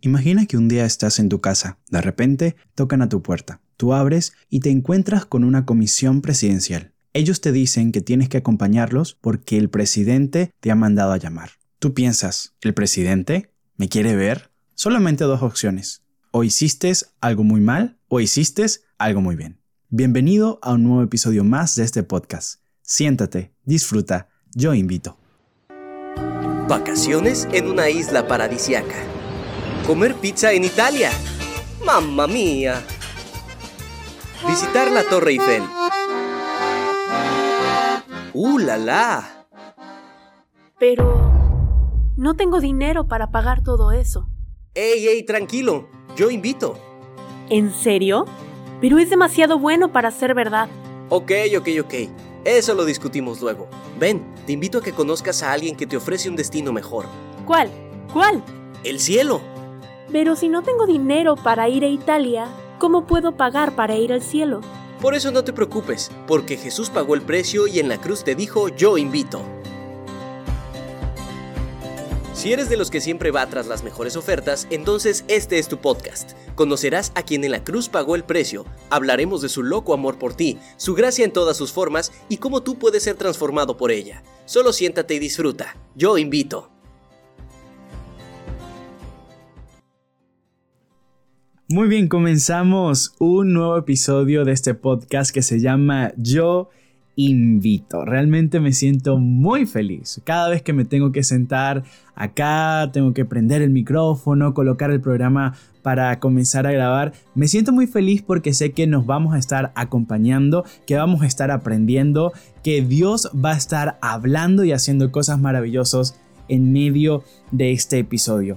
Imagina que un día estás en tu casa, de repente tocan a tu puerta, tú abres y te encuentras con una comisión presidencial. Ellos te dicen que tienes que acompañarlos porque el presidente te ha mandado a llamar. Tú piensas, ¿el presidente me quiere ver? Solamente dos opciones. O hiciste algo muy mal o hiciste algo muy bien. Bienvenido a un nuevo episodio más de este podcast. Siéntate, disfruta, yo invito. Vacaciones en una isla paradisiaca Comer pizza en Italia. ¡Mamma mía! Visitar la Torre Eiffel. ¡Uh, la la! Pero... No tengo dinero para pagar todo eso. ¡Ey, ey, tranquilo! Yo invito. ¿En serio? Pero es demasiado bueno para ser verdad. Ok, ok, ok. Eso lo discutimos luego. Ven, te invito a que conozcas a alguien que te ofrece un destino mejor. ¿Cuál? ¿Cuál? El cielo. Pero si no tengo dinero para ir a Italia, ¿cómo puedo pagar para ir al cielo? Por eso no te preocupes, porque Jesús pagó el precio y en la cruz te dijo, yo invito. Si eres de los que siempre va tras las mejores ofertas, entonces este es tu podcast. Conocerás a quien en la cruz pagó el precio, hablaremos de su loco amor por ti, su gracia en todas sus formas y cómo tú puedes ser transformado por ella. Solo siéntate y disfruta. Yo invito. Muy bien, comenzamos un nuevo episodio de este podcast que se llama Yo invito. Realmente me siento muy feliz. Cada vez que me tengo que sentar acá, tengo que prender el micrófono, colocar el programa para comenzar a grabar, me siento muy feliz porque sé que nos vamos a estar acompañando, que vamos a estar aprendiendo, que Dios va a estar hablando y haciendo cosas maravillosas en medio de este episodio.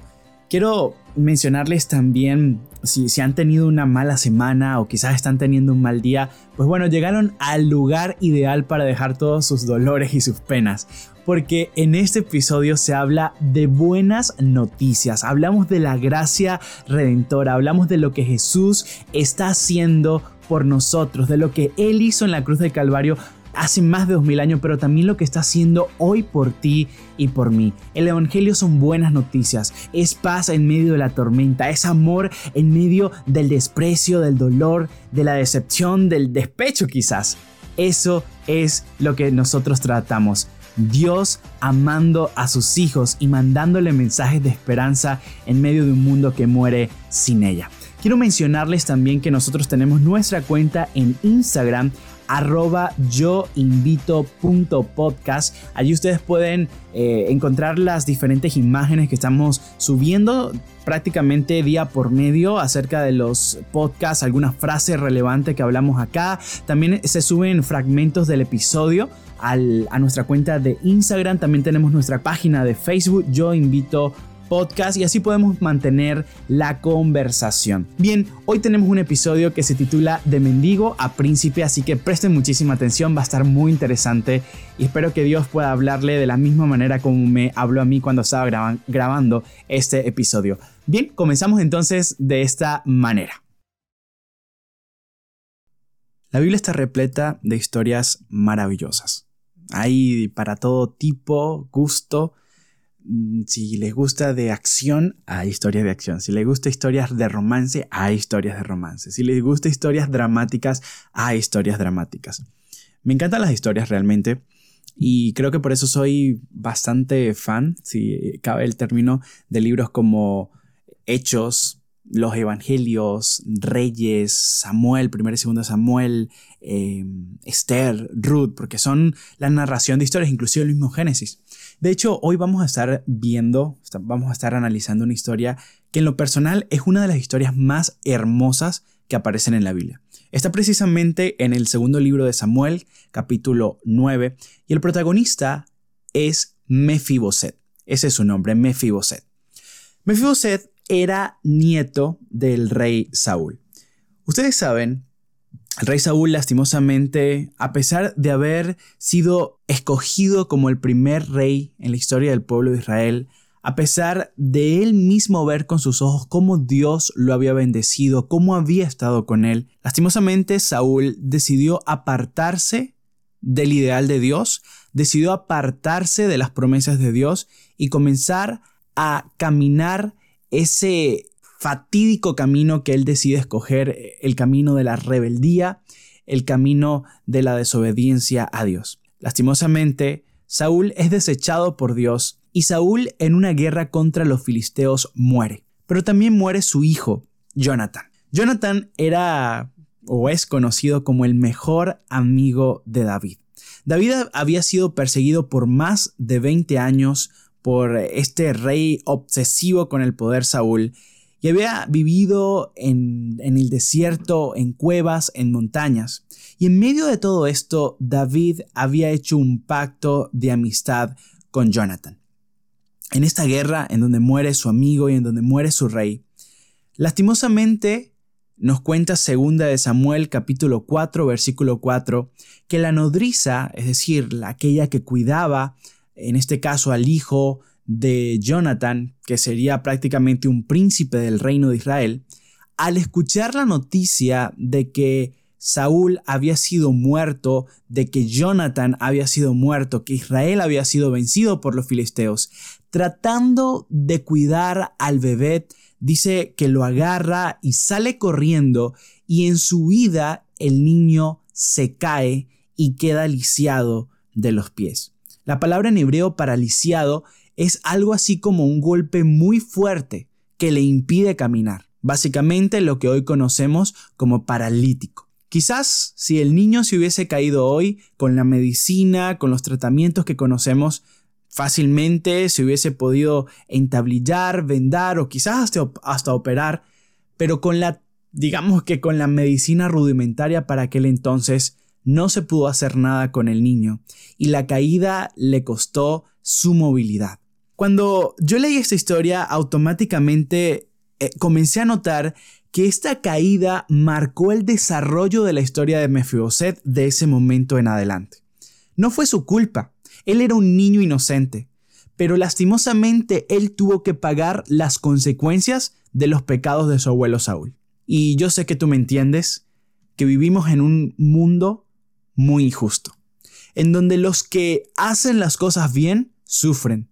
Quiero mencionarles también si, si, han tenido una mala semana o quizás están teniendo un mal día, pues bueno, llegaron al lugar ideal para dejar todos sus dolores y sus penas. Porque en este episodio se habla de buenas noticias, hablamos de la gracia redentora, hablamos de lo que Jesús está haciendo por nosotros, de lo que Él hizo en la cruz del Calvario hace más de dos mil años, pero también lo que está haciendo hoy por ti y por mí. El Evangelio son buenas noticias, es paz en medio de la tormenta, es amor en medio del desprecio, del dolor, de la decepción, del despecho quizás. Eso es lo que nosotros tratamos. Dios amando a sus hijos y mandándole mensajes de esperanza en medio de un mundo que muere sin ella. Quiero mencionarles también que nosotros tenemos nuestra cuenta en Instagram arroba yoinvito.podcast. Allí ustedes pueden eh, encontrar las diferentes imágenes que estamos subiendo prácticamente día por medio acerca de los podcasts, algunas frases relevantes que hablamos acá. También se suben fragmentos del episodio a nuestra cuenta de Instagram. También tenemos nuestra página de Facebook. Yo invito podcast y así podemos mantener la conversación. Bien, hoy tenemos un episodio que se titula De mendigo a príncipe, así que presten muchísima atención, va a estar muy interesante y espero que Dios pueda hablarle de la misma manera como me habló a mí cuando estaba grabando este episodio. Bien, comenzamos entonces de esta manera. La Biblia está repleta de historias maravillosas. Hay para todo tipo, gusto, si les gusta de acción, hay historias de acción. Si les gusta historias de romance, hay historias de romance. Si les gusta historias dramáticas, hay historias dramáticas. Me encantan las historias realmente. Y creo que por eso soy bastante fan, si cabe el término, de libros como Hechos, los Evangelios, Reyes, Samuel, primero y segundo Samuel, eh, Esther, Ruth, porque son la narración de historias, inclusive el mismo Génesis. De hecho, hoy vamos a estar viendo, vamos a estar analizando una historia que en lo personal es una de las historias más hermosas que aparecen en la Biblia. Está precisamente en el segundo libro de Samuel, capítulo 9, y el protagonista es Mefiboset. Ese es su nombre, Mefiboset. Mefiboset era nieto del rey Saúl. Ustedes saben el rey Saúl, lastimosamente, a pesar de haber sido escogido como el primer rey en la historia del pueblo de Israel, a pesar de él mismo ver con sus ojos cómo Dios lo había bendecido, cómo había estado con él, lastimosamente Saúl decidió apartarse del ideal de Dios, decidió apartarse de las promesas de Dios y comenzar a caminar ese fatídico camino que él decide escoger, el camino de la rebeldía, el camino de la desobediencia a Dios. Lastimosamente, Saúl es desechado por Dios y Saúl en una guerra contra los filisteos muere. Pero también muere su hijo, Jonathan. Jonathan era o es conocido como el mejor amigo de David. David había sido perseguido por más de 20 años por este rey obsesivo con el poder Saúl y había vivido en, el desierto, en cuevas, en montañas. Y en medio de todo esto, David había hecho un pacto de amistad con Jonathan. En esta guerra, en donde muere su amigo y en donde muere su rey, lastimosamente nos cuenta segunda de Samuel capítulo 4 versículo 4 que la nodriza, es decir, aquella que cuidaba, en este caso al hijo de Jonathan, que sería prácticamente un príncipe del reino de Israel, al escuchar la noticia de que Saúl había sido muerto, de que Jonathan había sido muerto, que Israel había sido vencido por los filisteos, tratando de cuidar al bebé, dice que lo agarra y sale corriendo y en su vida el niño se cae y queda lisiado de los pies. La palabra en hebreo paralisiado es algo así como un golpe muy fuerte que le impide caminar. Básicamente lo que hoy conocemos como paralítico. Quizás si el niño se hubiese caído hoy con la medicina, con los tratamientos que conocemos, fácilmente se hubiese podido entablillar, vendar o quizás hasta, hasta operar, pero con la, digamos que con la medicina rudimentaria para aquel entonces no se pudo hacer nada con el niño y la caída le costó su movilidad. Cuando yo leí esta historia, automáticamente eh, comencé a notar que esta caída marcó el desarrollo de la historia de Mefiboset de ese momento en adelante. No fue su culpa, él era un niño inocente, pero lastimosamente él tuvo que pagar las consecuencias de los pecados de su abuelo Saúl. Y yo sé que tú me entiendes, que vivimos en un mundo muy injusto, en donde los que hacen las cosas bien sufren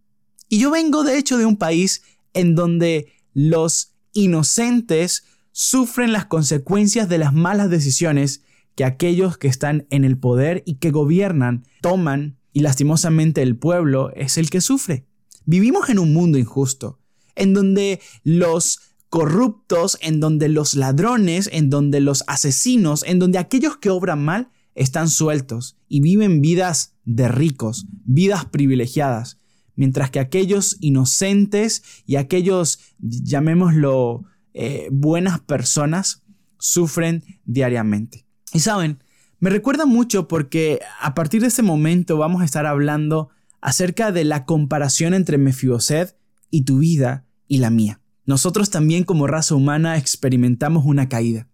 y yo vengo de hecho de un país en donde los inocentes sufren las consecuencias de las malas decisiones que aquellos que están en el poder y que gobiernan toman y lastimosamente el pueblo es el que sufre. Vivimos en un mundo injusto, en donde los corruptos, en donde los ladrones, en donde los asesinos, en donde aquellos que obran mal están sueltos y viven vidas de ricos, vidas privilegiadas, mientras que aquellos inocentes y aquellos, llamémoslo, eh, buenas personas, sufren diariamente. Y saben, me recuerda mucho porque a partir de ese momento vamos a estar hablando acerca de la comparación entre Mefiboset y tu vida y la mía. Nosotros también como raza humana experimentamos una caída.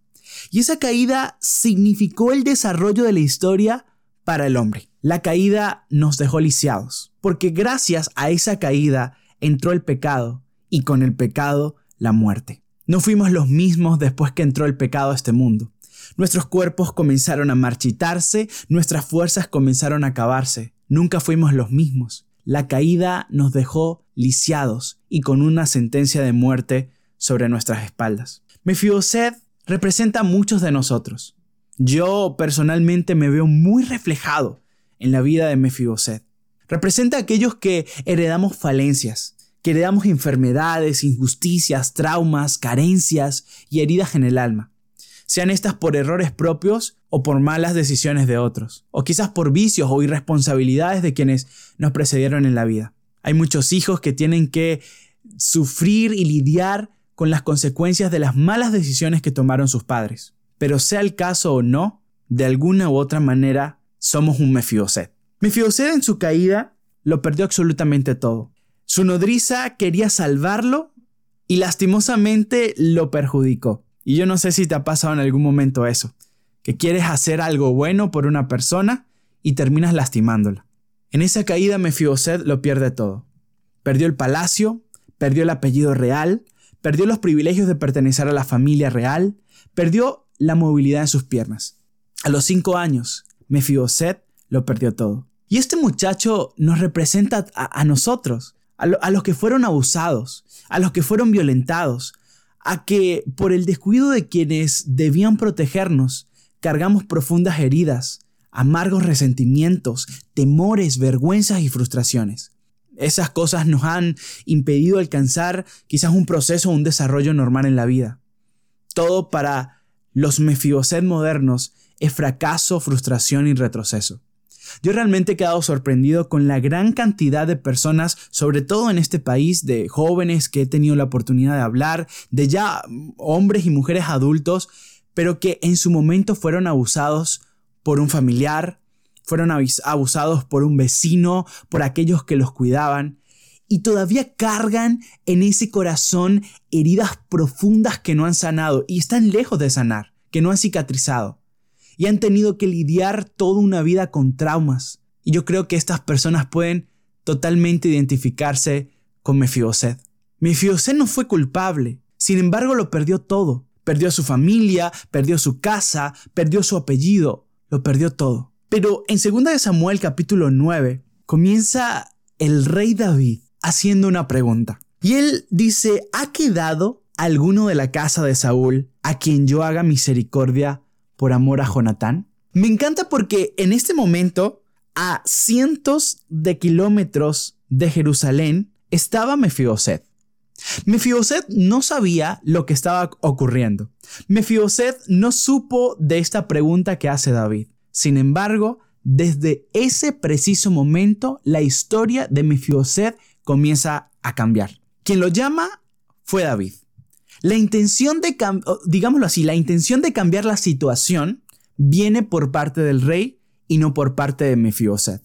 Y esa caída significó el desarrollo de la historia para el hombre. La caída nos dejó lisiados, porque gracias a esa caída entró el pecado y con el pecado la muerte. No fuimos los mismos después que entró el pecado a este mundo. Nuestros cuerpos comenzaron a marchitarse, nuestras fuerzas comenzaron a acabarse. Nunca fuimos los mismos. La caída nos dejó lisiados y con una sentencia de muerte sobre nuestras espaldas. Mefiboset representa a muchos de nosotros. Yo personalmente me veo muy reflejado en la vida de Mefiboset. Representa a aquellos que heredamos falencias, que heredamos enfermedades, injusticias, traumas, carencias y heridas en el alma. Sean estas por errores propios o por malas decisiones de otros, o quizás por vicios o irresponsabilidades de quienes nos precedieron en la vida. Hay muchos hijos que tienen que sufrir y lidiar con las consecuencias de las malas decisiones que tomaron sus padres. Pero sea el caso o no, de alguna u otra manera somos un Mefiboset. Mefiboset en su caída lo perdió absolutamente todo. Su nodriza quería salvarlo y lastimosamente lo perjudicó. Y yo no sé si te ha pasado en algún momento eso, que quieres hacer algo bueno por una persona y terminas lastimándola. En esa caída Mefiboset lo pierde todo. Perdió el palacio, perdió el apellido real, perdió los privilegios de pertenecer a la familia real, perdió la movilidad en sus piernas. A los cinco años, Mefiboset lo perdió todo. Y este muchacho nos representa a, nosotros, a, los que fueron abusados, a los que fueron violentados, a que por el descuido de quienes debían protegernos, cargamos profundas heridas, amargos resentimientos, temores, vergüenzas y frustraciones. Esas cosas nos han impedido alcanzar quizás un proceso o un desarrollo normal en la vida. Todo para los Mefiboset modernos es fracaso, frustración y retroceso. Yo realmente he quedado sorprendido con la gran cantidad de personas, sobre todo en este país, de jóvenes que he tenido la oportunidad de hablar, de ya hombres y mujeres adultos, pero que en su momento fueron abusados por un familiar, fueron abusados por un vecino, por aquellos que los cuidaban, y todavía cargan en ese corazón heridas profundas que no han sanado y están lejos de sanar, que no han cicatrizado. Y han tenido que lidiar toda una vida con traumas. Y yo creo que estas personas pueden totalmente identificarse con Mefiboset. Mefiboset no fue culpable, sin embargo lo perdió todo. Perdió su familia, perdió su casa, perdió su apellido, lo perdió todo. Pero en 2 Samuel capítulo 9 comienza el rey David haciendo una pregunta. Y él dice, ¿ha quedado alguno de la casa de Saúl a quien yo haga misericordia por amor a Jonatán? Me encanta porque en este momento, a cientos de kilómetros de Jerusalén, estaba Mefiboset. Mefiboset no sabía lo que estaba ocurriendo. Mefiboset no supo de esta pregunta que hace David. Sin embargo, desde ese preciso momento, la historia de Mefiboset comienza a cambiar. Quien lo llama fue David. La intención de, digámoslo así, la intención de cambiar la situación viene por parte del rey y no por parte de Mefiboset.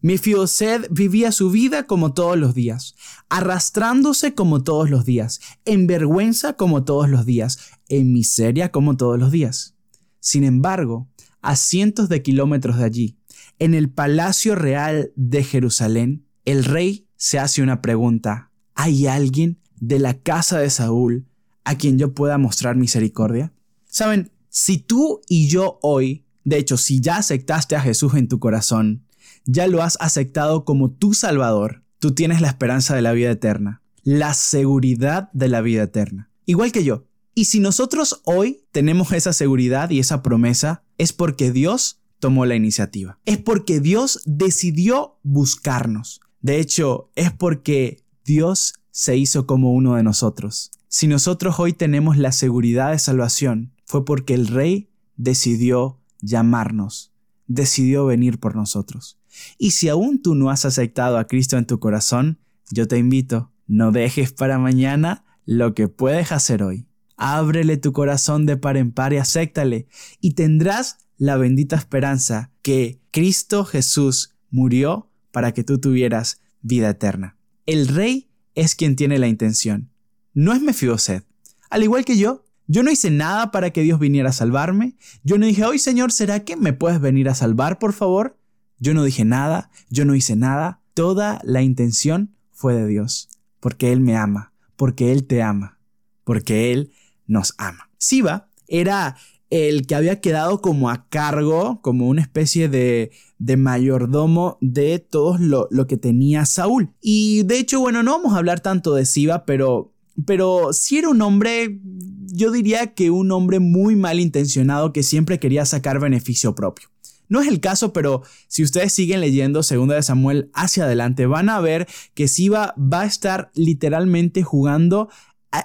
Mefiboset vivía su vida como todos los días, arrastrándose como todos los días, en vergüenza como todos los días, en miseria como todos los días. Sin embargo, a cientos de kilómetros de allí, en el Palacio Real de Jerusalén, el rey se hace una pregunta. ¿Hay alguien de la casa de Saúl a quien yo pueda mostrar misericordia? Saben, si tú y yo hoy, de hecho, si ya aceptaste a Jesús en tu corazón, ya lo has aceptado como tu Salvador, tú tienes la esperanza de la vida eterna, la seguridad de la vida eterna. Igual que yo, y si nosotros hoy tenemos esa seguridad y esa promesa, es porque Dios tomó la iniciativa. Es porque Dios decidió buscarnos. De hecho, es porque Dios se hizo como uno de nosotros. Si nosotros hoy tenemos la seguridad de salvación, fue porque el Rey decidió llamarnos, decidió venir por nosotros. Y si aún tú no has aceptado a Cristo en tu corazón, yo te invito, no dejes para mañana lo que puedes hacer hoy. Ábrele tu corazón de par en par y acéptale, y tendrás la bendita esperanza que Cristo Jesús murió para que tú tuvieras vida eterna. El rey es quien tiene la intención. No es Mefiboset. Al igual que yo, yo no hice nada para que Dios viniera a salvarme. Yo no dije, hoy Señor, ¿será que me puedes venir a salvar, por favor? Yo no dije nada, yo no hice nada. Toda la intención fue de Dios, porque Él me ama, porque Él te ama, porque Él nos ama. Siba era el que había quedado como a cargo, como una especie de, de mayordomo de todo lo, lo, que tenía Saúl. Y de hecho, bueno, no vamos a hablar tanto de Siba, pero, pero sí era un hombre, yo diría que un hombre muy mal intencionado que siempre quería sacar beneficio propio. No es el caso, pero si ustedes siguen leyendo Segunda de Samuel hacia adelante, van a ver que Siba va a estar literalmente jugando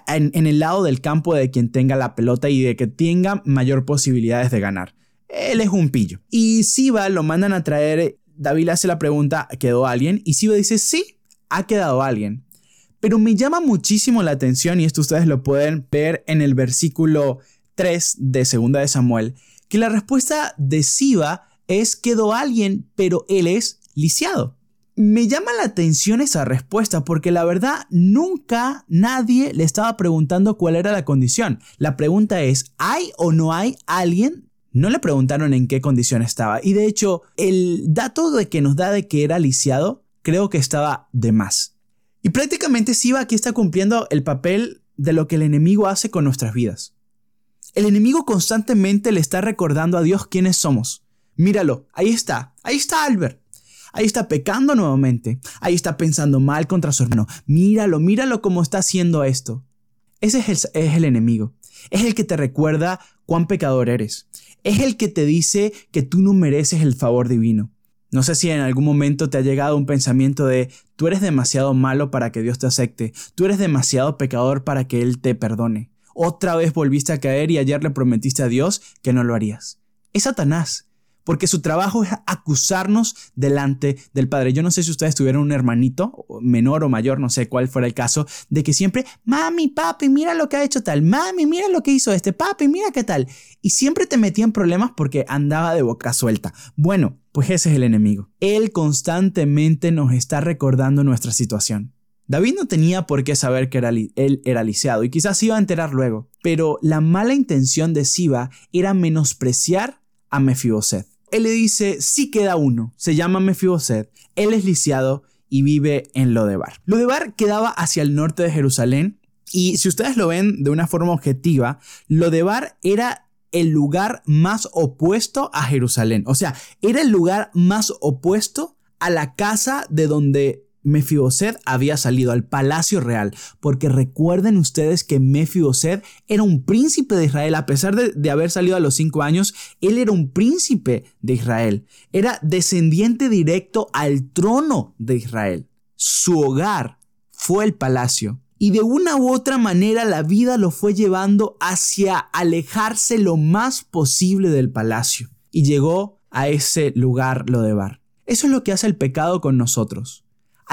en, el lado del campo de quien tenga la pelota y de que tenga mayor posibilidades de ganar. Él es un pillo. Y Siba lo mandan a traer. David hace la pregunta: ¿quedó alguien? Y Siba dice: Sí, ha quedado alguien. Pero me llama muchísimo la atención, y esto ustedes lo pueden ver en el versículo 3 de Segunda de Samuel, que la respuesta de Siba es: quedó alguien, pero él es lisiado. Me llama la atención esa respuesta porque la verdad nunca nadie le estaba preguntando cuál era la condición. La pregunta es, ¿hay o no hay alguien? No le preguntaron en qué condición estaba. Y de hecho, el dato de que nos da de que era lisiado, creo que estaba de más. Y prácticamente Siva aquí está cumpliendo el papel de lo que el enemigo hace con nuestras vidas. El enemigo constantemente le está recordando a Dios quiénes somos. Míralo, ahí está, ahí está Albert. Ahí está pecando nuevamente. Ahí está pensando mal contra su hermano. Míralo, míralo cómo está haciendo esto. Ese es el, es el enemigo. Es el que te recuerda cuán pecador eres. Es el que te dice que tú no mereces el favor divino. No sé si en algún momento te ha llegado un pensamiento de tú eres demasiado malo para que Dios te acepte, tú eres demasiado pecador para que Él te perdone. Otra vez volviste a caer y ayer le prometiste a Dios que no lo harías. Es Satanás porque su trabajo es acusarnos delante del Padre. Yo no sé si ustedes tuvieron un hermanito, menor o mayor, no sé cuál fuera el caso, de que siempre, mami, papi, mira lo que ha hecho tal, mami, mira lo que hizo este, papi, mira qué tal. Y siempre te metía en problemas porque andaba de boca suelta. Bueno, pues ese es el enemigo. Él constantemente nos está recordando nuestra situación. David no tenía por qué saber que era él era lisiado y quizás iba a enterar luego, pero la mala intención de Siba era menospreciar a Mefiboset él le dice, sí queda uno, se llama Mefiboset, él es lisiado y vive en Lodebar. Lodebar quedaba hacia el norte de Jerusalén y si ustedes lo ven de una forma objetiva, Lodebar era el lugar más opuesto a Jerusalén, o sea, era el lugar más opuesto a la casa de donde Mefiboset había salido al palacio real, porque recuerden ustedes que Mefiboset era un príncipe de Israel, a pesar de, haber salido a los cinco años, él era un príncipe de Israel, era descendiente directo al trono de Israel. Su hogar fue el palacio. Y de una u otra manera la vida lo fue llevando hacia alejarse lo más posible del palacio. Y llegó a ese lugar Lodebar. Eso es lo que hace el pecado con nosotros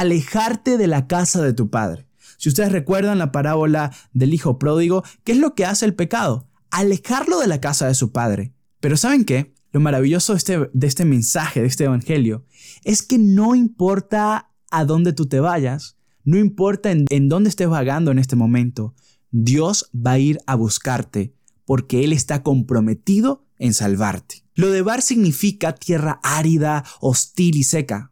alejarte de la casa de tu padre. Si ustedes recuerdan la parábola del hijo pródigo, ¿qué es lo que hace el pecado? Alejarlo de la casa de su padre. Pero ¿saben qué? Lo maravilloso de este, este mensaje, de este evangelio, es que no importa a dónde tú te vayas, no importa en dónde estés vagando en este momento, Dios va a ir a buscarte porque Él está comprometido en salvarte. Lo de Bar significa tierra árida, hostil y seca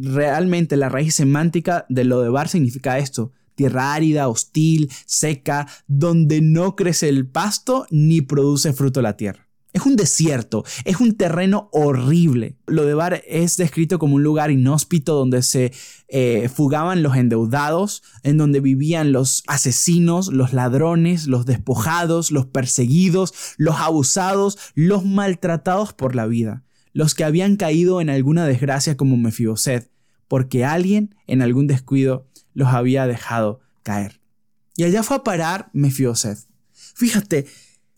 realmente la raíz semántica de lo significa esto. Tierra árida, hostil, seca, donde no crece el pasto ni produce fruto la tierra. Es un desierto, es un terreno horrible. Lo de es descrito como un lugar inhóspito donde se eh, fugaban los endeudados, en donde vivían los asesinos, los ladrones, los despojados, los perseguidos, los abusados, los maltratados por la vida los que habían caído en alguna desgracia como Mefiboset, porque alguien en algún descuido los había dejado caer. Y allá fue a parar Mefiboset. Fíjate,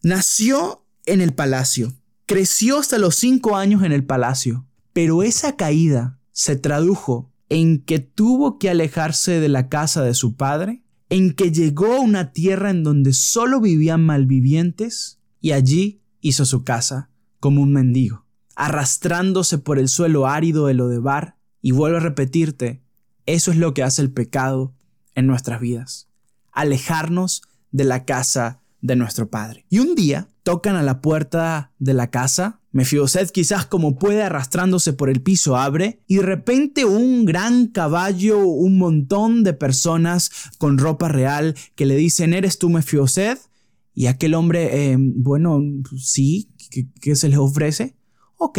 nació en el palacio, creció hasta los cinco años en el palacio, pero esa caída se tradujo en que tuvo que alejarse de la casa de su padre, en que llegó a una tierra en donde solo vivían malvivientes y allí hizo su casa como un mendigo arrastrándose por el suelo árido de lo de bar. Y vuelvo a repetirte, eso es lo que hace el pecado en nuestras vidas. Alejarnos de la casa de nuestro Padre. Y un día tocan a la puerta de la casa. Mefiboset quizás como puede arrastrándose por el piso abre y de repente un gran caballo, un montón de personas con ropa real que le dicen, ¿eres tú Mefiboset? Y aquel hombre, eh, bueno, sí, ¿qué, se les ofrece? Ok,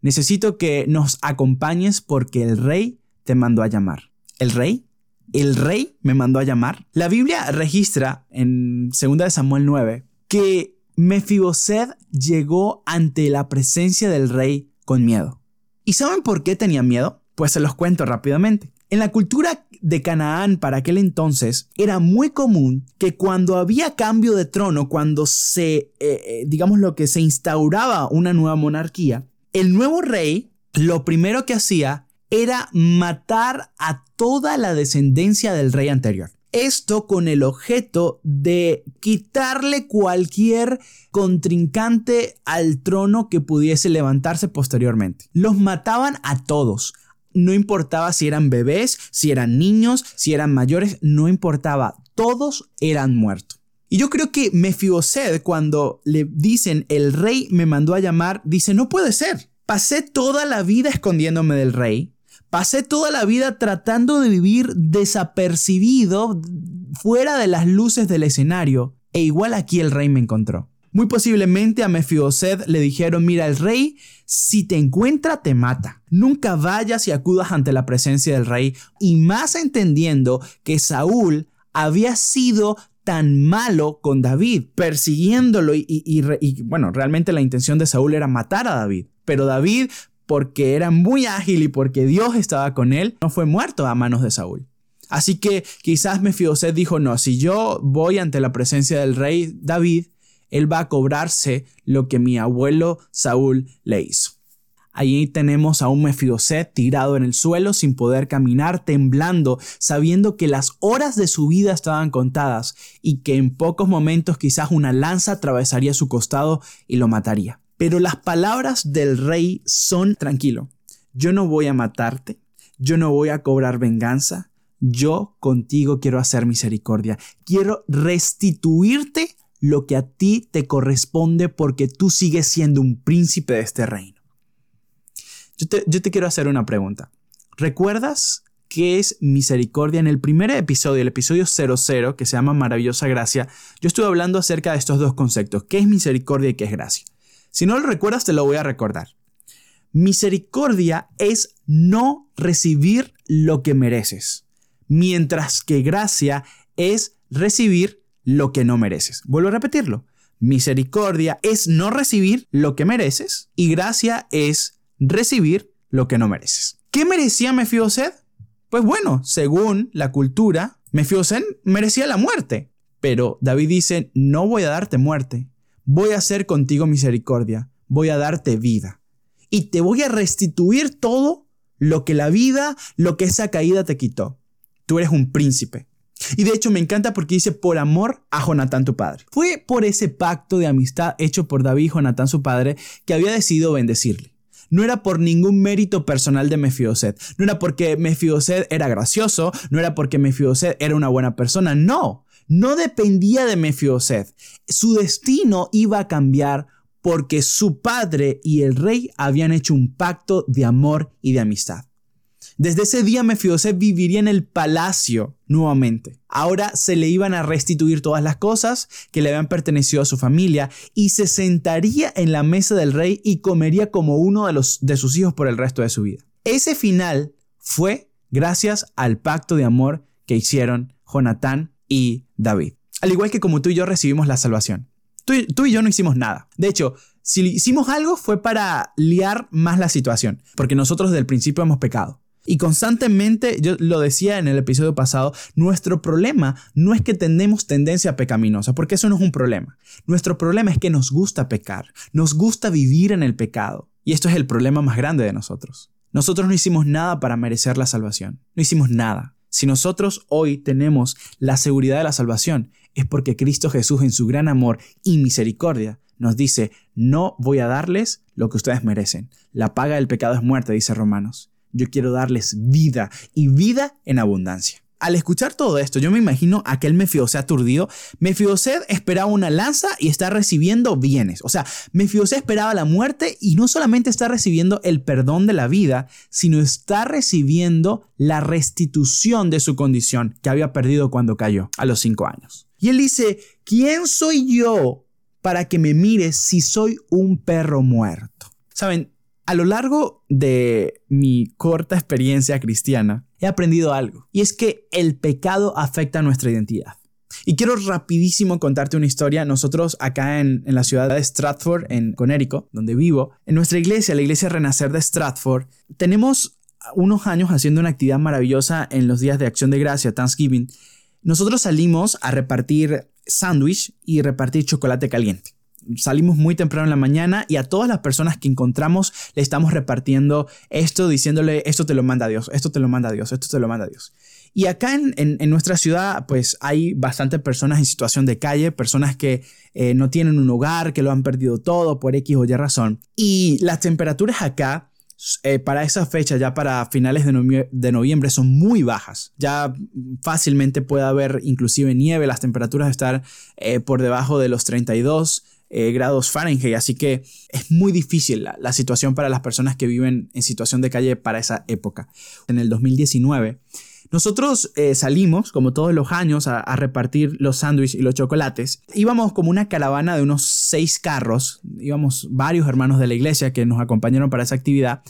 necesito que nos acompañes porque el rey te mandó a llamar. ¿El rey? ¿El rey me mandó a llamar? La Biblia registra en 2 Samuel 9 que Mefiboset llegó ante la presencia del rey con miedo. ¿Y saben por qué tenía miedo? Pues se los cuento rápidamente. En la cultura de Canaán para aquel entonces era muy común que cuando había cambio de trono, cuando se, eh, eh, digamos lo que se instauraba una nueva monarquía, el nuevo rey lo primero que hacía era matar a toda la descendencia del rey anterior. Esto con el objeto de quitarle cualquier contrincante al trono que pudiese levantarse posteriormente. Los mataban a todos, no importaba si eran bebés, si eran niños, si eran mayores, no importaba, todos eran muertos. Y yo creo que Mefiboset, cuando le dicen el rey me mandó a llamar, dice, no puede ser. Pasé toda la vida escondiéndome del rey. Pasé toda la vida tratando de vivir desapercibido fuera de las luces del escenario. E igual aquí el rey me encontró. Muy posiblemente a Mefiboset le dijeron, mira, el rey, si te encuentra, te mata. Nunca vayas y acudas ante la presencia del rey, y más entendiendo que Saúl había sido tan malo con David, persiguiéndolo y, y, bueno, realmente la intención de Saúl era matar a David, pero David, porque era muy ágil y porque Dios estaba con él, no fue muerto a manos de Saúl. Así que quizás Mefiboset dijo, no, si yo voy ante la presencia del rey David, él va a cobrarse lo que mi abuelo Saúl le hizo. Allí tenemos a un Mefiboset tirado en el suelo sin poder caminar, temblando, sabiendo que las horas de su vida estaban contadas y que en pocos momentos quizás una lanza atravesaría su costado y lo mataría. Pero las palabras del rey son tranquilo. Yo no voy a matarte, yo no voy a cobrar venganza, yo contigo quiero hacer misericordia, quiero restituirte lo que a ti te corresponde porque tú sigues siendo un príncipe de este reino. Yo te, quiero hacer una pregunta. ¿Recuerdas qué es misericordia? En el primer episodio, el episodio 00, que se llama Maravillosa Gracia, yo estuve hablando acerca de estos dos conceptos, qué es misericordia y qué es gracia. Si no lo recuerdas, te lo voy a recordar. Misericordia es no recibir lo que mereces, mientras que gracia es recibir lo que no mereces. Vuelvo a repetirlo. Misericordia es no recibir lo que mereces y gracia es recibir lo que no mereces. ¿Qué merecía Mefiboset? Pues bueno, según la cultura, Mefiboset merecía la muerte. Pero David dice, no voy a darte muerte, voy a hacer contigo misericordia, voy a darte vida. Y te voy a restituir todo lo que la vida, lo que esa caída te quitó. Tú eres un príncipe. Y de hecho me encanta porque dice por amor a Jonatán tu padre. Fue por ese pacto de amistad hecho por David y Jonatán su padre que había decidido bendecirle no era por ningún mérito personal de Mefiboset, no era porque Mefiboset era gracioso, no era porque Mefiboset era una buena persona, no, no dependía de Mefiboset. Su destino iba a cambiar porque su padre y el rey habían hecho un pacto de amor y de amistad. Desde ese día Mefiboset viviría en el palacio nuevamente. Ahora se le iban a restituir todas las cosas que le habían pertenecido a su familia y se sentaría en la mesa del rey y comería como uno de, sus hijos por el resto de su vida. Ese final fue gracias al pacto de amor que hicieron Jonatán y David. Al igual que como tú y yo recibimos la salvación. Tú, tú, y yo no hicimos nada. De hecho, si hicimos algo fue para liar más la situación, porque nosotros desde el principio hemos pecado. Y constantemente, yo lo decía en el episodio pasado, nuestro problema no es que tenemos tendencia pecaminosa, porque eso no es un problema. Nuestro problema es que nos gusta pecar, nos gusta vivir en el pecado. Y esto es el problema más grande de nosotros. Nosotros no hicimos nada para merecer la salvación, no hicimos nada. Si nosotros hoy tenemos la seguridad de la salvación, es porque Cristo Jesús en su gran amor y misericordia nos dice, no voy a darles lo que ustedes merecen. La paga del pecado es muerte, dice Romanos yo quiero darles vida y vida en abundancia. Al escuchar todo esto, yo me imagino aquel Mefiboset aturdido. Mefiboset esperaba una lanza y está recibiendo bienes. O sea, Mefiboset esperaba la muerte y no solamente está recibiendo el perdón de la vida, sino está recibiendo la restitución de su condición que había perdido cuando cayó a los cinco años. Y él dice, ¿quién soy yo para que me mires si soy un perro muerto? Saben, a lo largo de mi corta experiencia cristiana, he aprendido algo, y es que el pecado afecta nuestra identidad. Y quiero rapidísimo contarte una historia. Nosotros acá en, la ciudad de Stratford, en Connecticut, donde vivo, en nuestra iglesia, la iglesia Renacer de Stratford, tenemos unos años haciendo una actividad maravillosa en los días de acción de gracia, Thanksgiving. Nosotros salimos a repartir sándwich y repartir chocolate caliente salimos muy temprano en la mañana y a todas las personas que encontramos le estamos repartiendo esto, diciéndole, esto te lo manda Dios, esto te lo manda Dios, esto te lo manda Dios. Y acá en, nuestra ciudad, pues hay bastantes personas en situación de calle, personas que eh, no tienen un hogar, que lo han perdido todo por X o Y razón. Y las temperaturas acá, eh, para esa fecha, ya para finales de, de, noviembre, son muy bajas. Ya fácilmente puede haber inclusive nieve, las temperaturas estar eh, por debajo de los 32 eh, grados Fahrenheit, así que es muy difícil la, situación para las personas que viven en situación de calle para esa época. En el 2019, nosotros eh, salimos, como todos los años, a, repartir los sándwiches y los chocolates. Íbamos como una caravana de unos seis carros, íbamos varios hermanos de la iglesia que nos acompañaron para esa actividad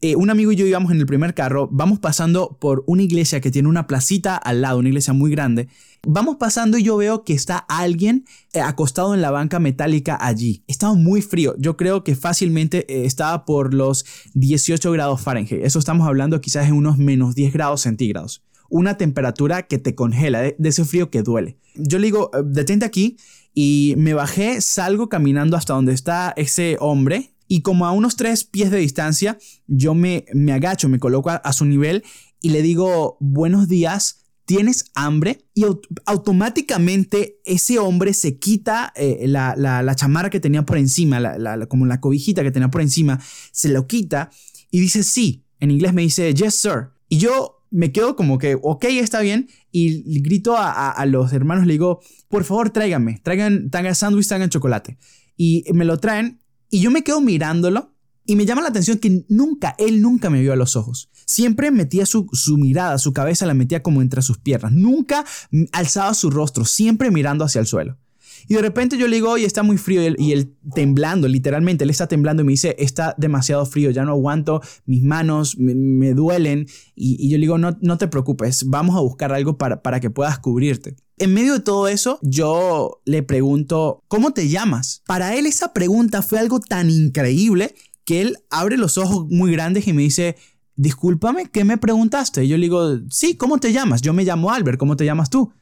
eh, un amigo y yo íbamos en el primer carro, vamos pasando por una iglesia que tiene una placita al lado, una iglesia muy grande. Vamos pasando y yo veo que está alguien eh, acostado en la banca metálica allí. Estaba muy frío. Yo creo que fácilmente eh, estaba por los 18 grados Fahrenheit. Eso estamos hablando quizás en unos menos 10 grados centígrados. Una temperatura que te congela, de, de ese frío que duele. Yo le digo, detente aquí. Y me bajé, salgo caminando hasta donde está ese hombre y como a unos tres pies de distancia, yo me agacho, me coloco a, su nivel y le digo, buenos días, ¿tienes hambre? Y automáticamente ese hombre se quita eh, la, la, chamarra que tenía por encima, como la cobijita que tenía por encima, se lo quita y dice sí. En inglés me dice, yes, sir. Y yo me quedo como que, ok, está bien. Y grito a, a, los hermanos, le digo, por favor, tráiganme, traigan, traigan sándwich, traigan chocolate. Y me lo traen y yo me quedo mirándolo y me llama la atención que nunca, él nunca me vio a los ojos. Siempre metía su, mirada, su cabeza la metía como entre sus piernas. Nunca alzaba su rostro, siempre mirando hacia el suelo. Y de repente yo le digo, oye, está muy frío. Y él, temblando, literalmente, él está temblando y me dice, está demasiado frío, ya no aguanto, mis manos me, duelen. Y, yo le digo, no, no te preocupes, vamos a buscar algo para, para que puedas cubrirte. En medio de todo eso, yo le pregunto, ¿cómo te llamas? Para él esa pregunta fue algo tan increíble que él abre los ojos muy grandes y me dice, discúlpame, ¿qué me preguntaste? Y yo le digo, sí, ¿cómo te llamas? Yo me llamo Albert, ¿cómo te llamas tú?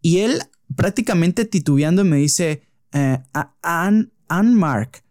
Y él prácticamente titubeando me dice, eh, Ann, Mark,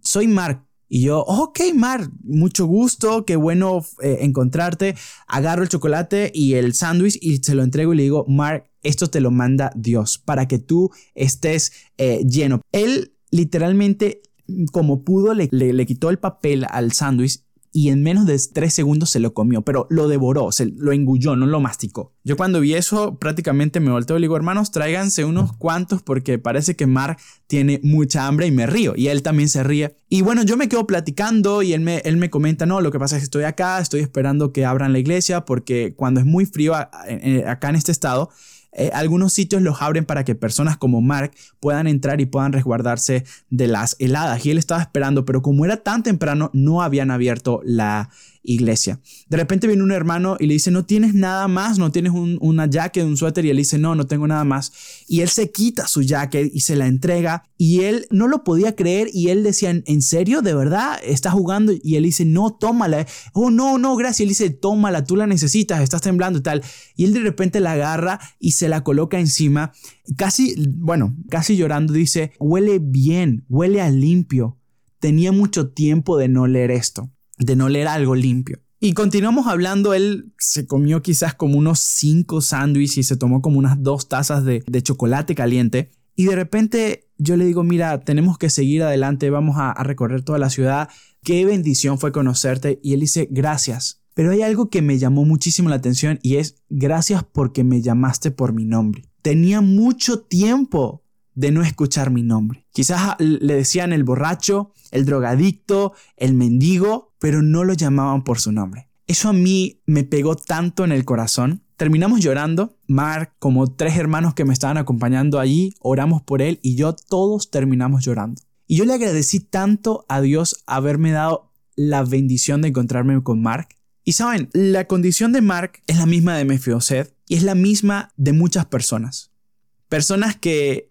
soy Mark. Y yo, ok, Mark, mucho gusto, qué bueno eh, encontrarte. Agarro el chocolate y el sándwich y se lo entrego y le digo, Mark, esto te lo manda Dios para que tú estés eh, lleno. Él literalmente, como pudo, le, le quitó el papel al sándwich y en menos de tres segundos se lo comió, pero lo devoró, se lo engulló, no lo masticó. Yo cuando vi eso prácticamente me volteo y digo, hermanos, tráiganse unos cuantos porque parece que Mar tiene mucha hambre y me río y él también se ríe. Y bueno, yo me quedo platicando y él me, él me comenta, no, lo que pasa es que estoy acá, estoy esperando que abran la iglesia porque cuando es muy frío acá en este estado, eh, algunos sitios los abren para que personas como Mark puedan entrar y puedan resguardarse de las heladas. Y él estaba esperando, pero como era tan temprano, no habían abierto la iglesia. De repente viene un hermano y le dice, no tienes nada más, no tienes un, una jacket, un suéter, y él dice, no, no tengo nada más. Y él se quita su jacket y se la entrega y él no lo podía creer y él decía, ¿en serio? ¿De verdad? ¿Estás jugando? Y él dice, no, tómala. Oh, no, no, gracias. Y él dice, tómala, tú la necesitas, estás temblando y tal. Y él de repente la agarra y se la coloca encima, casi, bueno, casi llorando, dice, huele bien, huele a limpio. Tenía mucho tiempo de no leer esto de no leer algo limpio. Y continuamos hablando, él se comió quizás como unos cinco sándwiches y se tomó como unas dos tazas de, de, chocolate caliente. Y de repente yo le digo, mira, tenemos que seguir adelante, vamos a, a recorrer toda la ciudad. Qué bendición fue conocerte. Y él dice, gracias. Pero hay algo que me llamó muchísimo la atención y es, gracias porque me llamaste por mi nombre. Tenía mucho tiempo de no escuchar mi nombre. Quizás le decían el borracho, el drogadicto, el mendigo, pero no lo llamaban por su nombre. Eso a mí me pegó tanto en el corazón. Terminamos llorando. Mark, como tres hermanos que me estaban acompañando allí, oramos por él y yo todos terminamos llorando. Y yo le agradecí tanto a Dios haberme dado la bendición de encontrarme con Mark. Y saben, la condición de Mark es la misma de Mefioset y es la misma de muchas personas. Personas que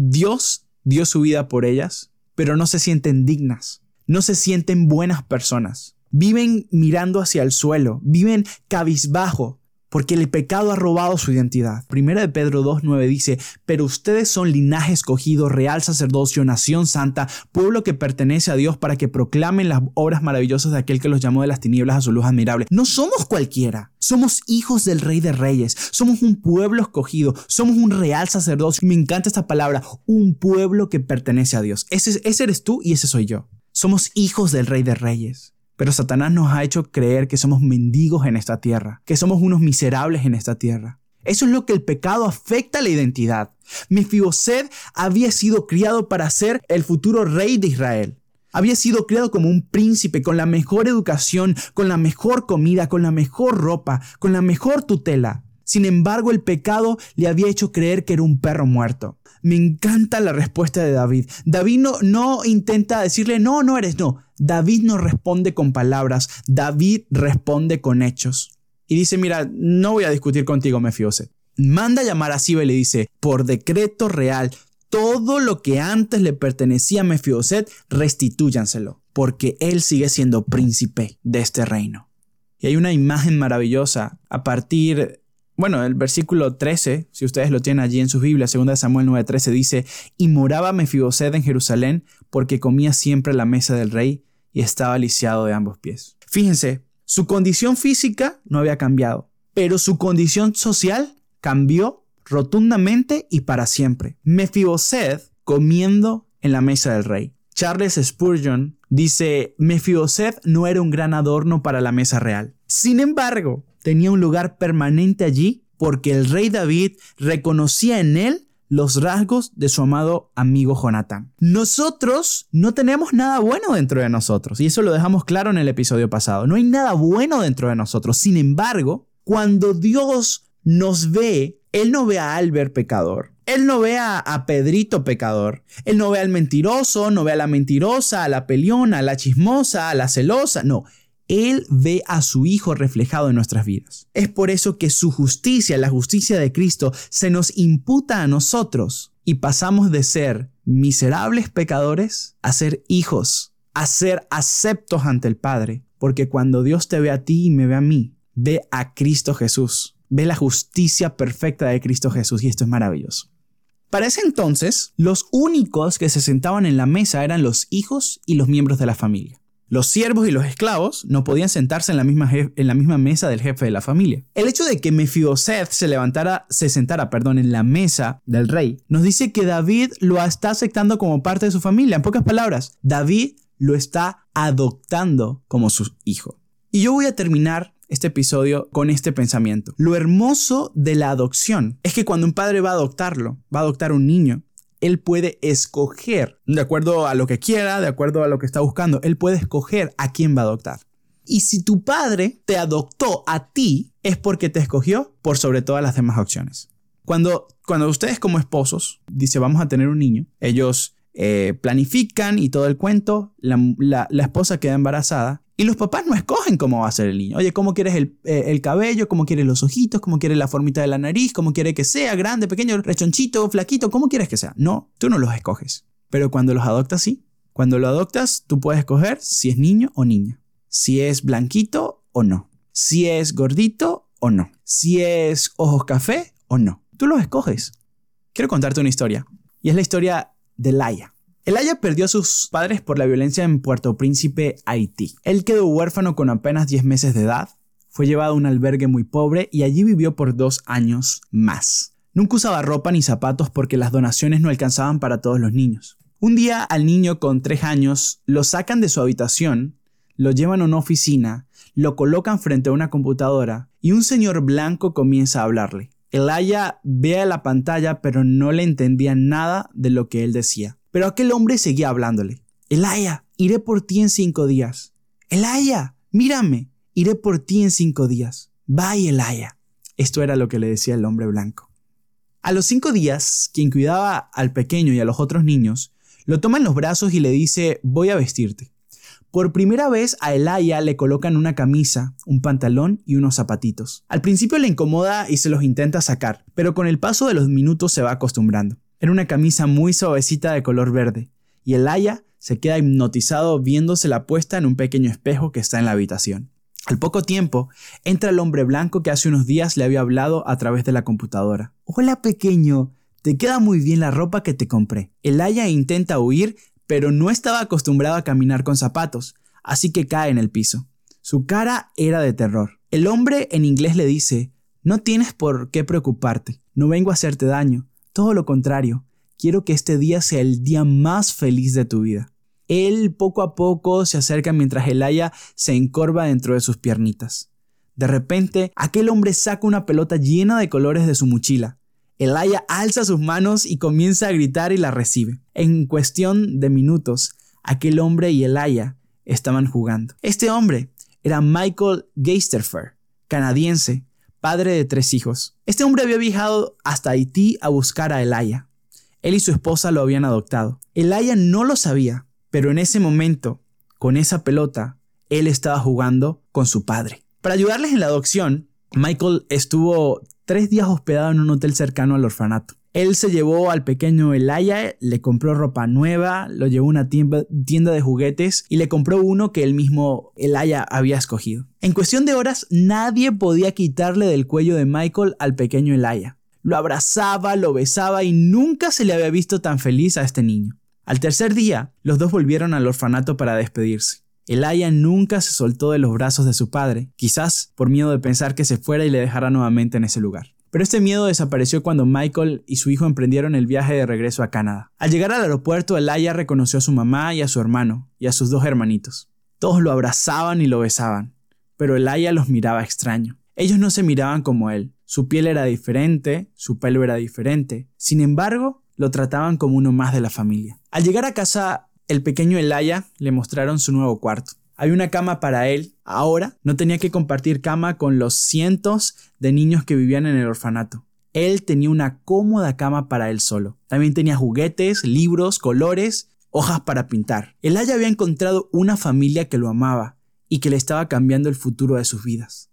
Dios dio su vida por ellas, pero no se sienten dignas, no se sienten buenas personas. Viven mirando hacia el suelo, viven cabizbajo, porque el pecado ha robado su identidad. Primera de Pedro 2.9 dice, pero ustedes son linaje escogido, real sacerdocio, nación santa, pueblo que pertenece a Dios para que proclamen las obras maravillosas de aquel que los llamó de las tinieblas a su luz admirable. No somos cualquiera, somos hijos del Rey de Reyes, somos un pueblo escogido, somos un real sacerdocio. Me encanta esta palabra, un pueblo que pertenece a Dios. Ese, ese eres tú y ese soy yo. Somos hijos del Rey de Reyes. Pero Satanás nos ha hecho creer que somos mendigos en esta tierra, que somos unos miserables en esta tierra. Eso es lo que el pecado afecta a la identidad. Mefiboset había sido criado para ser el futuro rey de Israel. Había sido criado como un príncipe, con la mejor educación, con la mejor comida, con la mejor ropa, con la mejor tutela. Sin embargo, el pecado le había hecho creer que era un perro muerto. Me encanta la respuesta de David. David no, intenta decirle, no, no eres, no. David no responde con palabras, David responde con hechos. Y dice, mira, no voy a discutir contigo, Mefiboset. Manda a llamar a Siba y le dice, por decreto real, todo lo que antes le pertenecía a Mefiboset, restitúyanselo, porque él sigue siendo príncipe de este reino. Y hay una imagen maravillosa a partir bueno, el versículo 13, si ustedes lo tienen allí en sus Biblias, 2 Samuel 9:13 dice, y moraba Mefiboset en Jerusalén porque comía siempre la mesa del rey y estaba lisiado de ambos pies. Fíjense, su condición física no había cambiado, pero su condición social cambió rotundamente y para siempre. Mefiboset comiendo en la mesa del rey. Charles Spurgeon dice, Mefiboset no era un gran adorno para la mesa real. Sin embargo, tenía un lugar permanente allí porque el rey David reconocía en él los rasgos de su amado amigo Jonatán. Nosotros no tenemos nada bueno dentro de nosotros, y eso lo dejamos claro en el episodio pasado. No hay nada bueno dentro de nosotros. Sin embargo, cuando Dios nos ve, Él no ve a Albert pecador. Él no ve a, Pedrito pecador. Él no ve al mentiroso, no ve a la mentirosa, a la peliona, a la chismosa, a la celosa. No, él ve a su Hijo reflejado en nuestras vidas. Es por eso que su justicia, la justicia de Cristo, se nos imputa a nosotros y pasamos de ser miserables pecadores a ser hijos, a ser aceptos ante el Padre. Porque cuando Dios te ve a ti y me ve a mí, ve a Cristo Jesús, ve la justicia perfecta de Cristo Jesús y esto es maravilloso. Para ese entonces, los únicos que se sentaban en la mesa eran los hijos y los miembros de la familia. Los siervos y los esclavos no podían sentarse en la, misma en la misma mesa del jefe de la familia. El hecho de que Mefiboset se levantara, se sentara, perdón, en la mesa del rey, nos dice que David lo está aceptando como parte de su familia. En pocas palabras, David lo está adoptando como su hijo. Y yo voy a terminar este episodio con este pensamiento. Lo hermoso de la adopción es que cuando un padre va a adoptarlo, va a adoptar un niño, él puede escoger, de acuerdo a lo que quiera, de acuerdo a lo que está buscando, él puede escoger a quién va a adoptar. Y si tu padre te adoptó a ti, es porque te escogió por sobre todas las demás opciones. Cuando, cuando ustedes como esposos dicen vamos a tener un niño, ellos eh, planifican y todo el cuento, la, esposa queda embarazada y los papás no escogen cómo va a ser el niño. Oye, ¿cómo quieres el, eh, el, cabello? ¿Cómo quieres los ojitos? ¿Cómo quieres la formita de la nariz? ¿Cómo quieres que sea? Grande, pequeño, rechonchito, flaquito. ¿Cómo quieres que sea? No, tú no los escoges. Pero cuando los adoptas, sí. Cuando lo adoptas, tú puedes escoger si es niño o niña. Si es blanquito o no. Si es gordito o no. Si es ojos café o no. Tú los escoges. Quiero contarte una historia. Y es la historia de Laia. Elaya perdió a sus padres por la violencia en Puerto Príncipe, Haití. Él quedó huérfano con apenas 10 meses de edad, fue llevado a un albergue muy pobre y allí vivió por dos años más. Nunca usaba ropa ni zapatos porque las donaciones no alcanzaban para todos los niños. Un día al niño con 3 años lo sacan de su habitación, lo llevan a una oficina, lo colocan frente a una computadora y un señor blanco comienza a hablarle. Elaya ve a la pantalla pero no le entendía nada de lo que él decía. Pero aquel hombre seguía hablándole. Elaya, iré por ti en cinco días. Elaya, mírame, iré por ti en cinco días. Bye, Elaya. Esto era lo que le decía el hombre blanco. A los cinco días, quien cuidaba al pequeño y a los otros niños, lo toma en los brazos y le dice, voy a vestirte. Por primera vez a Elaya le colocan una camisa, un pantalón y unos zapatitos. Al principio le incomoda y se los intenta sacar, pero con el paso de los minutos se va acostumbrando. Era una camisa muy suavecita de color verde, y el Aya se queda hipnotizado viéndose la puesta en un pequeño espejo que está en la habitación. Al poco tiempo, entra el hombre blanco que hace unos días le había hablado a través de la computadora. Hola pequeño, te queda muy bien la ropa que te compré. El Aya intenta huir, pero no estaba acostumbrado a caminar con zapatos, así que cae en el piso. Su cara era de terror. El hombre en inglés le dice, no tienes por qué preocuparte, no vengo a hacerte daño, todo lo contrario, quiero que este día sea el día más feliz de tu vida. Él poco a poco se acerca mientras Elaya se encorva dentro de sus piernitas. De repente, aquel hombre saca una pelota llena de colores de su mochila. Elaya alza sus manos y comienza a gritar y la recibe. En cuestión de minutos, aquel hombre y Elaya estaban jugando. Este hombre era Michael Geisterfer, canadiense, padre de tres hijos. Este hombre había viajado hasta Haití a buscar a Elaya. Él y su esposa lo habían adoptado. Elaya no lo sabía, pero en ese momento, con esa pelota, él estaba jugando con su padre. Para ayudarles en la adopción, Michael estuvo tres días hospedado en un hotel cercano al orfanato. Él se llevó al pequeño Elaya, le compró ropa nueva, lo llevó a una tienda, de juguetes y le compró uno que él mismo Elaya había escogido. En cuestión de horas, nadie podía quitarle del cuello de Michael al pequeño Elaya. Lo abrazaba, lo besaba y nunca se le había visto tan feliz a este niño. Al tercer día, los dos volvieron al orfanato para despedirse. Elaya nunca se soltó de los brazos de su padre, quizás por miedo de pensar que se fuera y le dejara nuevamente en ese lugar. Pero este miedo desapareció cuando Michael y su hijo emprendieron el viaje de regreso a Canadá. Al llegar al aeropuerto, Elaya reconoció a su mamá y a su hermano, y a sus dos hermanitos. Todos lo abrazaban y lo besaban, pero Elaya los miraba extraño. Ellos no se miraban como él. Su piel era diferente, su pelo era diferente. Sin embargo, lo trataban como uno más de la familia. Al llegar a casa, el pequeño Elaya le mostraron su nuevo cuarto. Hay una cama para él. Ahora no tenía que compartir cama con los cientos de niños que vivían en el orfanato. Él tenía una cómoda cama para él solo. También tenía juguetes, libros, colores, hojas para pintar. El Aya había encontrado una familia que lo amaba y que le estaba cambiando el futuro de sus vidas.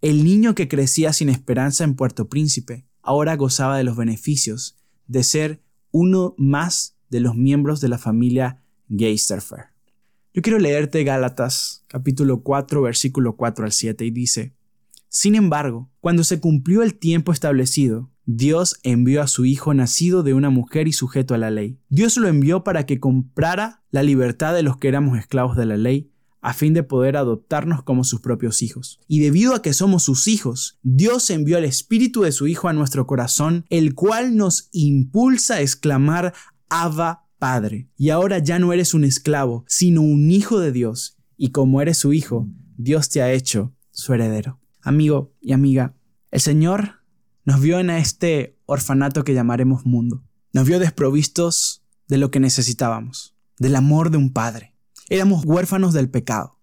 El niño que crecía sin esperanza en Puerto Príncipe ahora gozaba de los beneficios de ser uno más de los miembros de la familia Geisterfer. Yo quiero leerte Gálatas capítulo 4 versículo 4 al 7 y dice, Sin embargo, cuando se cumplió el tiempo establecido, Dios envió a su Hijo nacido de una mujer y sujeto a la ley. Dios lo envió para que comprara la libertad de los que éramos esclavos de la ley, a fin de poder adoptarnos como sus propios hijos. Y debido a que somos sus hijos, Dios envió el Espíritu de su Hijo a nuestro corazón, el cual nos impulsa a exclamar Abba Padre, y ahora ya no eres un esclavo, sino un hijo de Dios, y como eres su hijo, Dios te ha hecho su heredero. Amigo y amiga, el Señor nos vio en este orfanato que llamaremos mundo. Nos vio desprovistos de lo que necesitábamos, del amor de un padre. Éramos huérfanos del pecado.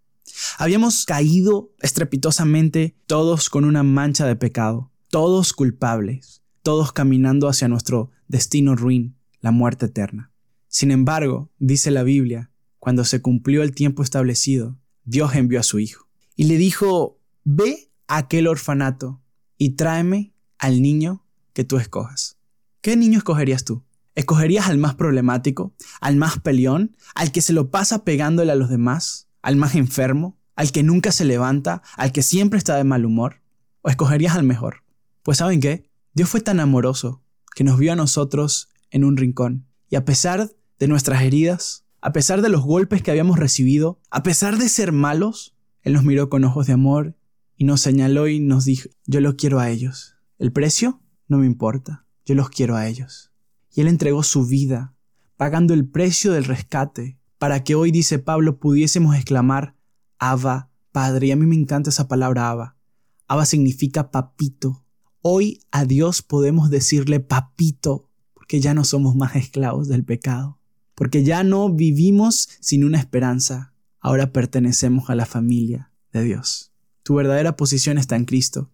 Habíamos caído estrepitosamente todos con una mancha de pecado, todos culpables, todos caminando hacia nuestro destino ruin, la muerte eterna. Sin embargo, dice la Biblia, cuando se cumplió el tiempo establecido, Dios envió a su Hijo y le dijo, ve a aquel orfanato y tráeme al niño que tú escojas. ¿Qué niño escogerías tú? ¿Escogerías al más problemático, al más peleón, al que se lo pasa pegándole a los demás, al más enfermo, al que nunca se levanta, al que siempre está de mal humor? ¿O escogerías al mejor? Pues ¿saben qué? Dios fue tan amoroso que nos vio a nosotros en un rincón y a pesar de nuestras heridas, a pesar de los golpes que habíamos recibido, a pesar de ser malos, Él nos miró con ojos de amor y nos señaló y nos dijo, yo los quiero a ellos. El precio no me importa, yo los quiero a ellos. Y Él entregó su vida, pagando el precio del rescate, para que hoy, dice Pablo, pudiésemos exclamar, Abba, Padre. Y a mí me encanta esa palabra Abba. Abba significa papito. Hoy a Dios podemos decirle papito, porque ya no somos más esclavos del pecado porque ya no vivimos sin una esperanza, ahora pertenecemos a la familia de Dios. Tu verdadera posición está en Cristo,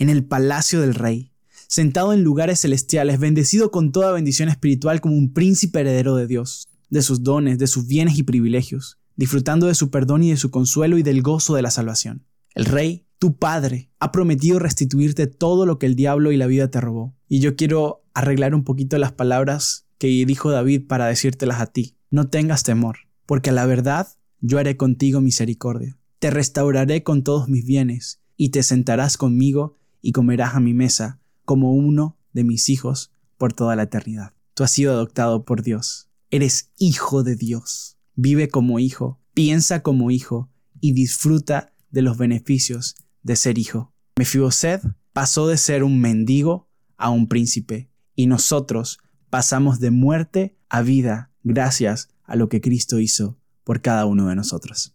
en el palacio del Rey, sentado en lugares celestiales, bendecido con toda bendición espiritual como un príncipe heredero de Dios, de sus dones, de sus bienes y privilegios, disfrutando de su perdón y de su consuelo y del gozo de la salvación. El Rey, tu Padre, ha prometido restituirte todo lo que el diablo y la vida te robó. Y yo quiero arreglar un poquito las palabras que dijo David para decírtelas a ti. No tengas temor, porque a la verdad yo haré contigo misericordia. Te restauraré con todos mis bienes, y te sentarás conmigo y comerás a mi mesa, como uno de mis hijos por toda la eternidad. Tú has sido adoptado por Dios. Eres hijo de Dios. Vive como hijo, piensa como hijo y disfruta de los beneficios de ser hijo. Mefiboset pasó de ser un mendigo a un príncipe y nosotros pasamos de muerte a vida gracias a lo que Cristo hizo por cada uno de nosotros.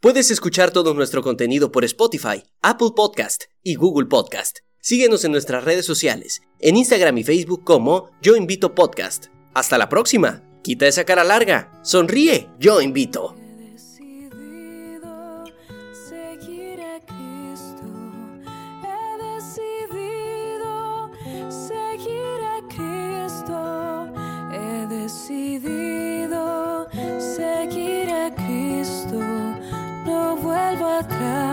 Puedes escuchar todo nuestro contenido por Spotify, Apple Podcast y Google Podcast. Síguenos en nuestras redes sociales, en Instagram y Facebook como Yo Invito Podcast. Hasta la próxima. Quita esa cara larga. Sonríe. Yo invito. atrás.